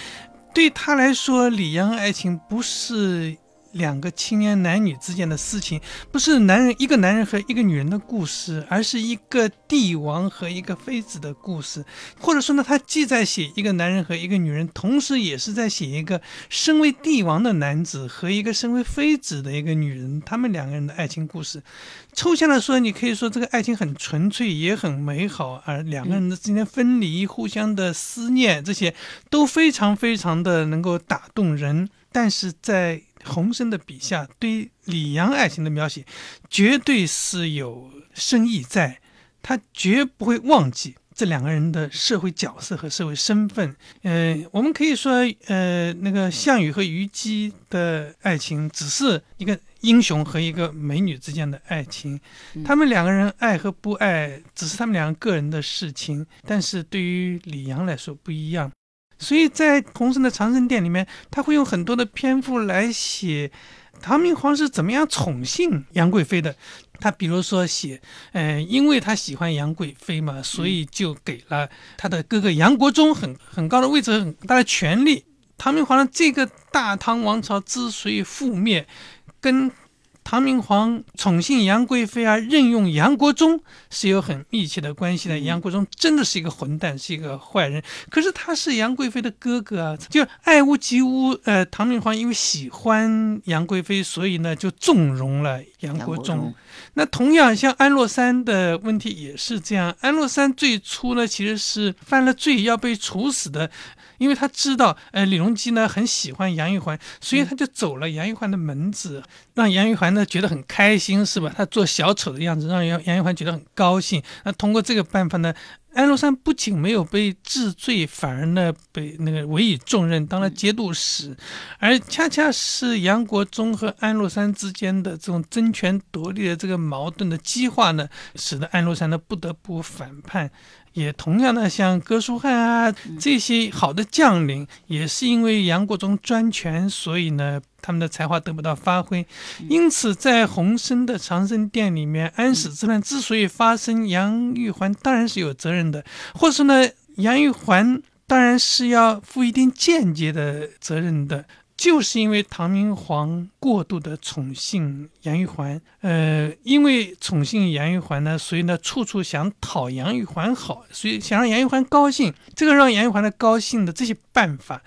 对他来说，李阳爱情不是。两个青年男女之间的事情，不是男人一个男人和一个女人的故事，而是一个帝王和一个妃子的故事。或者说呢，他既在写一个男人和一个女人，同时也是在写一个身为帝王的男子和一个身为妃子的一个女人，他们两个人的爱情故事。抽象的说，你可以说这个爱情很纯粹，也很美好，而两个人的之间分离、互相的思念，这些都非常非常的能够打动人。但是在洪生的笔下对李阳爱情的描写，绝对是有深意在，他绝不会忘记这两个人的社会角色和社会身份。呃，我们可以说，呃，那个项羽和虞姬的爱情只是一个英雄和一个美女之间的爱情，他们两个人爱和不爱只是他们两个个人的事情，但是对于李阳来说不一样。所以在洪生的长生殿里面，他会用很多的篇幅来写唐明皇是怎么样宠幸杨贵妃的。他比如说写，呃，因为他喜欢杨贵妃嘛，所以就给了他的哥哥杨国忠很很高的位置、很大的权力。唐明皇的这个大唐王朝之所以覆灭，跟唐明皇宠幸杨贵妃啊任用杨国忠是有很密切的关系的。杨国忠真的是一个混蛋，是一个坏人。可是他是杨贵妃的哥哥啊，就爱屋及乌。呃，唐明皇因为喜欢杨贵妃，所以呢就纵容了杨国忠。那同样像安禄山的问题也是这样。安禄山最初呢其实是犯了罪要被处死的。因为他知道，呃，李隆基呢很喜欢杨玉环，所以他就走了杨玉环的门子，让杨玉环呢觉得很开心，是吧？他做小丑的样子，让杨杨玉环觉得很高兴。那通过这个办法呢，安禄山不仅没有被治罪，反而呢被那个委以重任，当了节度使。而恰恰是杨国忠和安禄山之间的这种争权夺利的这个矛盾的激化呢，使得安禄山呢不得不反叛。也同样的，像哥舒翰啊这些好的将领，也是因为杨国忠专权，所以呢，他们的才华得不到发挥。因此，在洪升的长生殿里面，安史之乱之所以发生，杨玉环当然是有责任的，或是呢，杨玉环当然是要负一定间接的责任的。就是因为唐明皇过度的宠幸杨玉环，呃，因为宠幸杨玉环呢，所以呢，处处想讨杨玉环好，所以想让杨玉环高兴。这个让杨玉环的高兴的这些办法，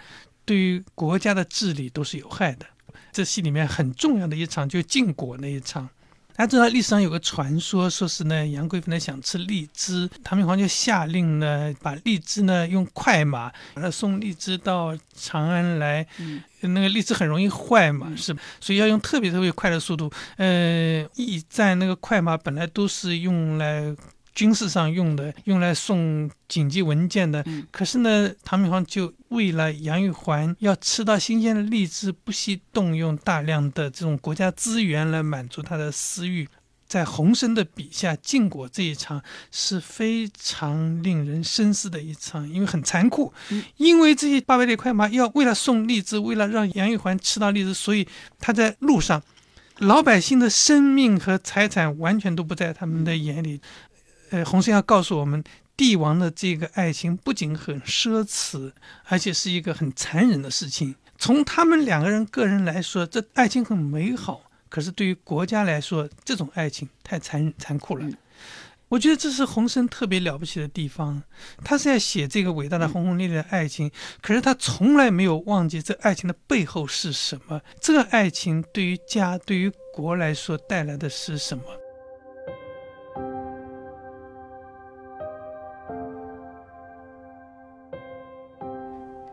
对于国家的治理都是有害的。这戏里面很重要的一场，就晋国那一场。大家知道历史上有个传说，说是呢杨贵妃呢想吃荔枝，唐明皇就下令呢把荔枝呢用快马把它送荔枝到长安来。那个荔枝很容易坏嘛，是所以要用特别特别快的速度。呃，驿站那个快马本来都是用来。军事上用的，用来送紧急文件的。可是呢，唐明皇就为了杨玉环要吃到新鲜的荔枝，不惜动用大量的这种国家资源来满足他的私欲。在洪升的笔下，晋国这一场是非常令人深思的一场，因为很残酷。因为这些八百里快马要为了送荔枝，为了让杨玉环吃到荔枝，所以他在路上，老百姓的生命和财产完全都不在他们的眼里。呃，洪生要告诉我们，帝王的这个爱情不仅很奢侈，而且是一个很残忍的事情。从他们两个人个人来说，这爱情很美好；可是对于国家来说，这种爱情太残忍、残酷了。我觉得这是洪生特别了不起的地方。他是在写这个伟大的轰轰烈烈的爱情，可是他从来没有忘记这爱情的背后是什么。这个爱情对于家、对于国来说带来的是什么？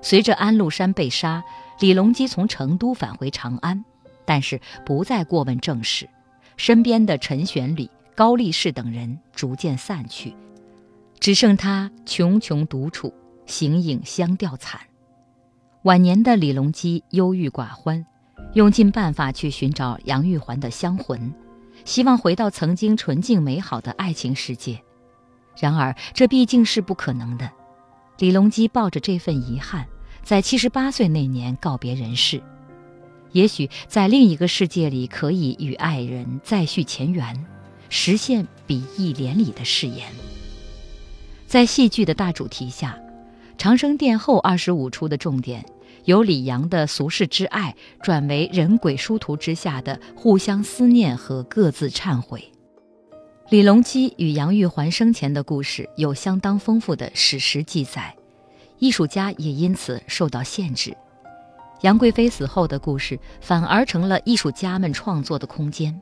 随着安禄山被杀，李隆基从成都返回长安，但是不再过问政事，身边的陈玄礼、高力士等人逐渐散去，只剩他茕茕独处，形影相吊惨。晚年的李隆基忧郁寡欢，用尽办法去寻找杨玉环的香魂，希望回到曾经纯净美好的爱情世界。然而这毕竟是不可能的。李隆基抱着这份遗憾。在七十八岁那年告别人世，也许在另一个世界里可以与爱人再续前缘，实现比翼连理的誓言。在戏剧的大主题下，长生殿后二十五出的重点由李阳的俗世之爱转为人鬼殊途之下的互相思念和各自忏悔。李隆基与杨玉环生前的故事有相当丰富的史实记载。艺术家也因此受到限制，杨贵妃死后的故事反而成了艺术家们创作的空间。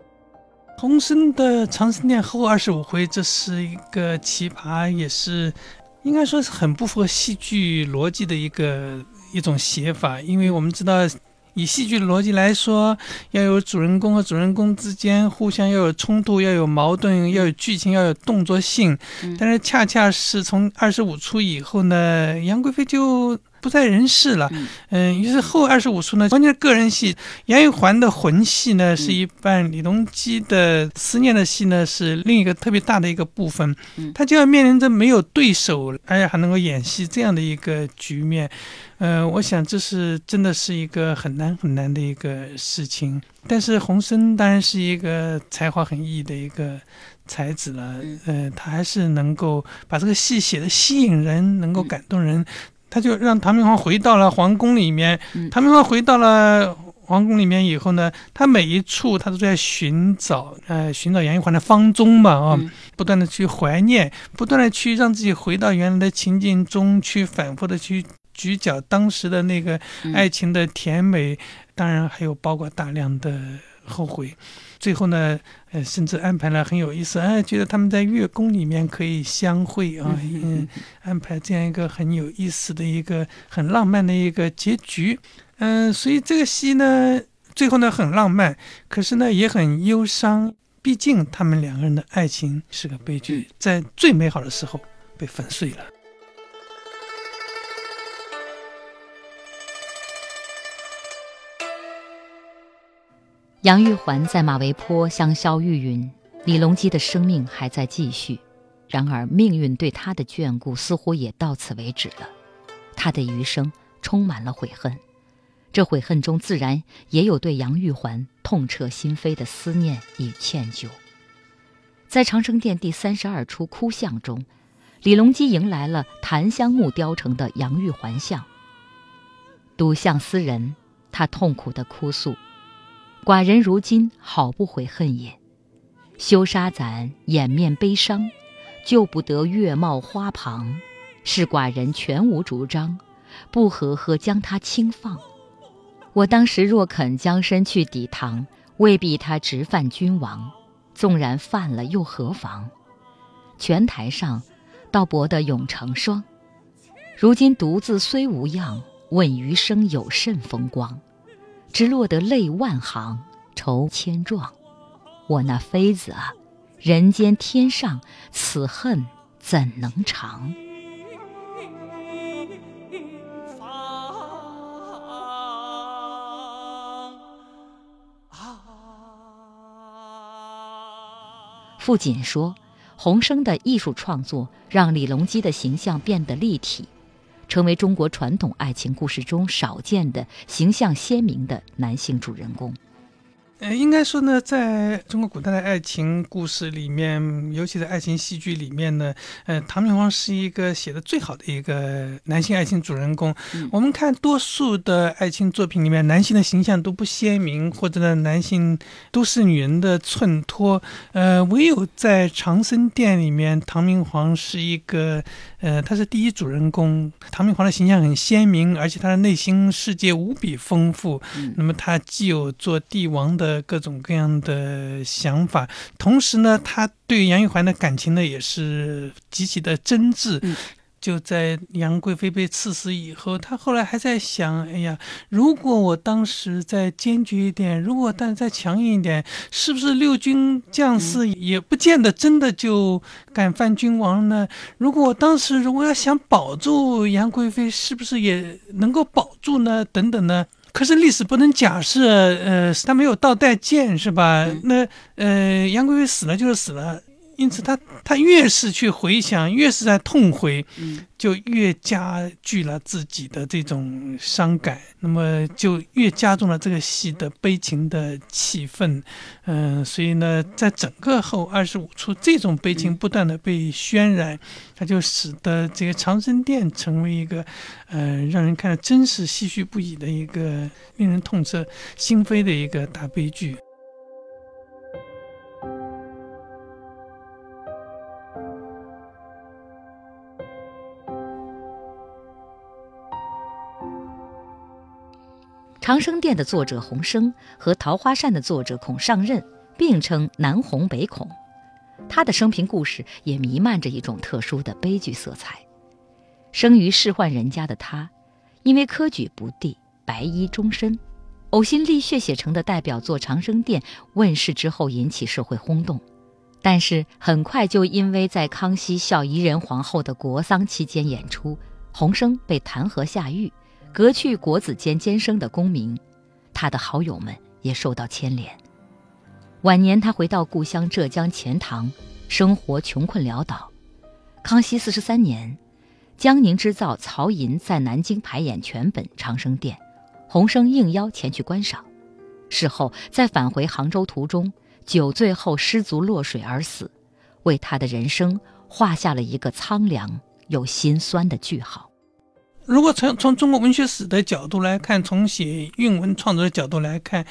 洪升的长生殿后二十五回，这是一个奇葩，也是应该说是很不符合戏剧逻辑的一个一种写法，因为我们知道。以戏剧的逻辑来说，要有主人公和主人公之间互相要有冲突，要有矛盾，要有剧情，要有动作性。但是恰恰是从二十五出以后呢，杨贵妃就不在人世了。嗯，于是后二十五出呢，完全是个人戏。杨玉环的魂戏呢是一半，李隆基的思念的戏呢是另一个特别大的一个部分。他就要面临着没有对手，而且还能够演戏这样的一个局面。嗯，我想这是真的是一个很难很难的一个事情。但是洪生当然是一个才华横溢的一个才子了，呃，他还是能够把这个戏写的吸引人，能够感动人。他就让唐明皇回到了皇宫里面。唐明皇回到了皇宫里面以后呢，他每一处他都在寻找，呃，寻找杨玉环的芳踪嘛，啊，不断的去怀念，不断的去让自己回到原来的情境中去，反复的去咀嚼当时的那个爱情的甜美。当然还有包括大量的后悔，最后呢，呃，甚至安排了很有意思，哎，觉得他们在月宫里面可以相会啊，嗯，安排这样一个很有意思的一个很浪漫的一个结局，嗯，所以这个戏呢，最后呢很浪漫，可是呢也很忧伤，毕竟他们两个人的爱情是个悲剧，在最美好的时候被粉碎了。杨玉环在马嵬坡香消玉殒，李隆基的生命还在继续。然而，命运对他的眷顾似乎也到此为止了。他的余生充满了悔恨，这悔恨中自然也有对杨玉环痛彻心扉的思念与歉疚。在长生殿第三十二出哭像中，李隆基迎来了檀香木雕成的杨玉环像。睹像思人，他痛苦地哭诉。寡人如今好不悔恨也，羞杀咱掩面悲伤，救不得月貌花旁，是寡人全无主张，不和何将他轻放？我当时若肯将身去抵唐，未必他直犯君王，纵然犯了又何妨？泉台上，倒博得永成双，如今独自虽无恙，问余生有甚风光？只落得泪万行，愁千状。我那妃子啊，人间天上，此恨怎能长？傅锦说：“洪生的艺术创作让李隆基的形象变得立体。”成为中国传统爱情故事中少见的形象鲜明的男性主人公。呃，应该说呢，在中国古代的爱情故事里面，尤其在爱情戏剧里面呢，呃，唐明皇是一个写的最好的一个男性爱情主人公。我们看多数的爱情作品里面，男性的形象都不鲜明，或者呢，男性都是女人的衬托。呃，唯有在长生殿里面，唐明皇是一个。呃，他是第一主人公，唐明皇的形象很鲜明，而且他的内心世界无比丰富。那么他既有做帝王的各种各样的想法，同时呢，他对杨玉环的感情呢也是极其的真挚。就在杨贵妃被赐死以后，他后来还在想：哎呀，如果我当时再坚决一点，如果但再强硬一点，是不是六军将士也不见得真的就敢犯君王呢？如果我当时如果要想保住杨贵妃，是不是也能够保住呢？等等呢？可是历史不能假设，呃，他没有倒带剑，是吧？那呃，杨贵妃死了就是死了。因此，他他越是去回想，越是在痛悔，就越加剧了自己的这种伤感，那么就越加重了这个戏的悲情的气氛。嗯，所以呢，在整个后二十五出，这种悲情不断的被渲染，它就使得这个长生殿成为一个，呃，让人看了真是唏嘘不已的一个令人痛彻心扉的一个大悲剧。长生殿的作者洪生和桃花扇的作者孔尚任并称南洪北孔，他的生平故事也弥漫着一种特殊的悲剧色彩。生于仕宦人家的他，因为科举不第，白衣终身。呕心沥血写成的代表作《长生殿》问世之后，引起社会轰动，但是很快就因为在康熙孝仪仁皇后的国丧期间演出，洪生被弹劾下狱，革去国子监监生的功名，他的好友们也受到牵连。晚年，他回到故乡浙江钱塘，生活穷困潦倒。康熙四十三年，江宁织造曹寅在南京排演全本《长生殿》，洪生应邀前去观赏。事后，在返回杭州途中，酒醉后失足落水而死，为他的人生画下了一个苍凉又心酸的句号。如果从从中国文学史的角度来看，从写韵文创作的角度来看，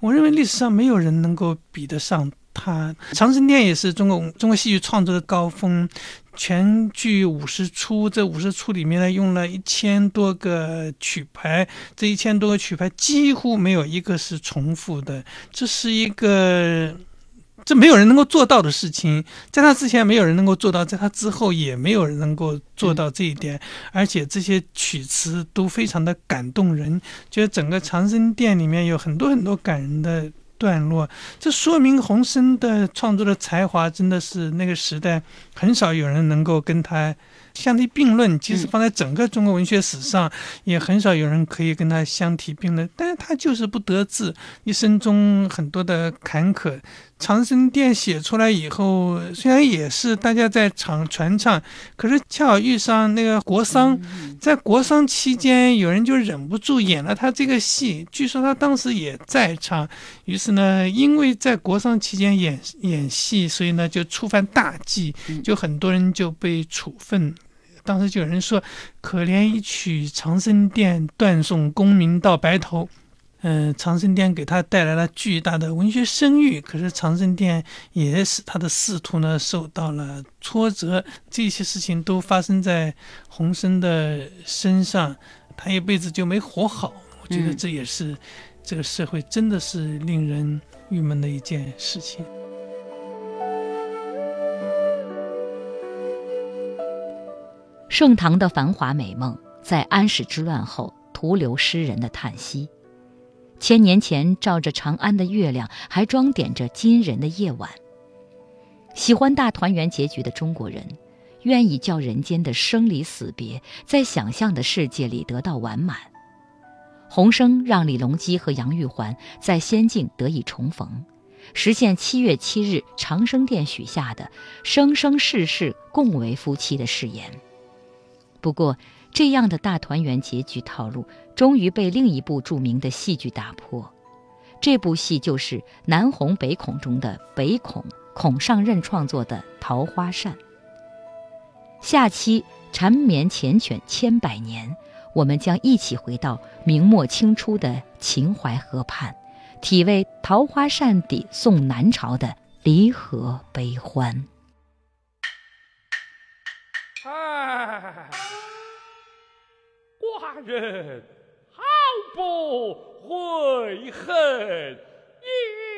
我认为历史上没有人能够比得上他。《长生殿》也是中国中国戏剧创作的高峰，全剧五十出，这五十出里面呢，用了一千多个曲牌，这一千多个曲牌几乎没有一个是重复的，这是一个。这没有人能够做到的事情，在他之前没有人能够做到，在他之后也没有人能够做到这一点。而且这些曲词都非常的感动人，觉得整个长生殿里面有很多很多感人的段落。这说明洪生的创作的才华真的是那个时代很少有人能够跟他相提并论。即使放在整个中国文学史上，也很少有人可以跟他相提并论。但是他就是不得志，一生中很多的坎坷。长生殿写出来以后，虽然也是大家在唱传唱，可是恰好遇上那个国丧，在国丧期间，有人就忍不住演了他这个戏。据说他当时也在场，于是呢，因为在国丧期间演演戏，所以呢就触犯大忌，就很多人就被处分。当时就有人说：“可怜一曲长生殿，断送功名到白头。”嗯，长生殿给他带来了巨大的文学声誉，可是长生殿也使他的仕途呢受到了挫折。这些事情都发生在洪生的身上，他一辈子就没活好。我觉得这也是这个社会真的是令人郁闷的一件事情。盛唐的繁华美梦，在安史之乱后徒留诗人的叹息。千年前照着长安的月亮，还装点着今人的夜晚。喜欢大团圆结局的中国人，愿意叫人间的生离死别在想象的世界里得到完满。洪生让李隆基和杨玉环在仙境得以重逢，实现七月七日长生殿许下的生生世世共为夫妻的誓言。不过，这样的大团圆结局套路，终于被另一部著名的戏剧打破。这部戏就是南红北孔中的北孔孔尚任创作的《桃花扇》。下期缠绵缱绻千百年，我们将一起回到明末清初的秦淮河畔，体味桃花扇底送南朝的离合悲欢。哎。寡人毫不悔恨也。